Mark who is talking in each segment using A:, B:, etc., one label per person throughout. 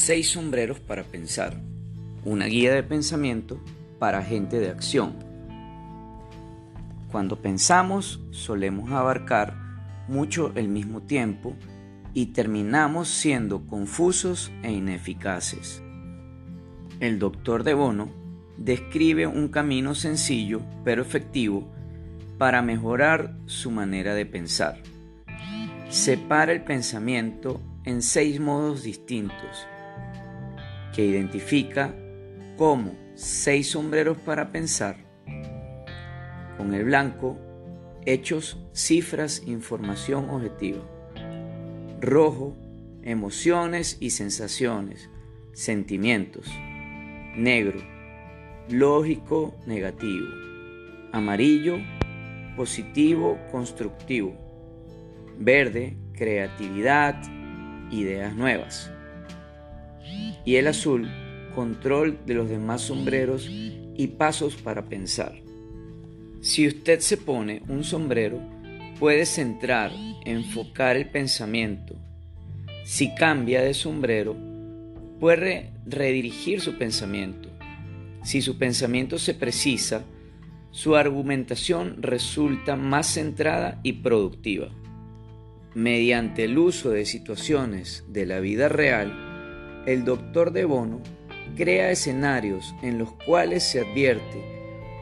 A: Seis sombreros para pensar. Una guía de pensamiento para gente de acción. Cuando pensamos solemos abarcar mucho el mismo tiempo y terminamos siendo confusos e ineficaces. El doctor de Bono describe un camino sencillo pero efectivo para mejorar su manera de pensar. Separa el pensamiento en seis modos distintos que identifica como seis sombreros para pensar. Con el blanco, hechos, cifras, información objetiva. Rojo, emociones y sensaciones, sentimientos. Negro, lógico, negativo. Amarillo, positivo, constructivo. Verde, creatividad, ideas nuevas y el azul, control de los demás sombreros y pasos para pensar. Si usted se pone un sombrero, puede centrar, enfocar el pensamiento. Si cambia de sombrero, puede redirigir su pensamiento. Si su pensamiento se precisa, su argumentación resulta más centrada y productiva. Mediante el uso de situaciones de la vida real, el doctor de Bono crea escenarios en los cuales se advierte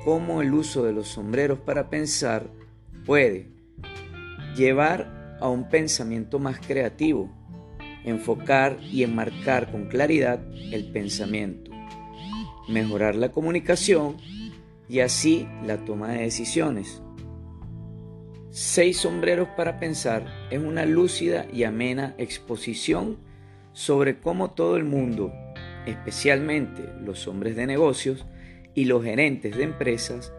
A: cómo el uso de los sombreros para pensar puede llevar a un pensamiento más creativo, enfocar y enmarcar con claridad el pensamiento, mejorar la comunicación y así la toma de decisiones. Seis sombreros para pensar es una lúcida y amena exposición sobre cómo todo el mundo, especialmente los hombres de negocios y los gerentes de empresas,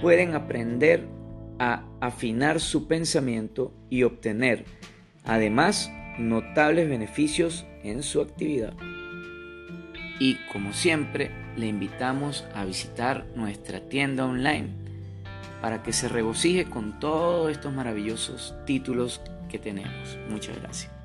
A: pueden aprender a afinar su pensamiento y obtener, además, notables beneficios en su actividad. Y como siempre, le invitamos a visitar nuestra tienda online para que se regocije con todos estos maravillosos títulos que tenemos. Muchas gracias.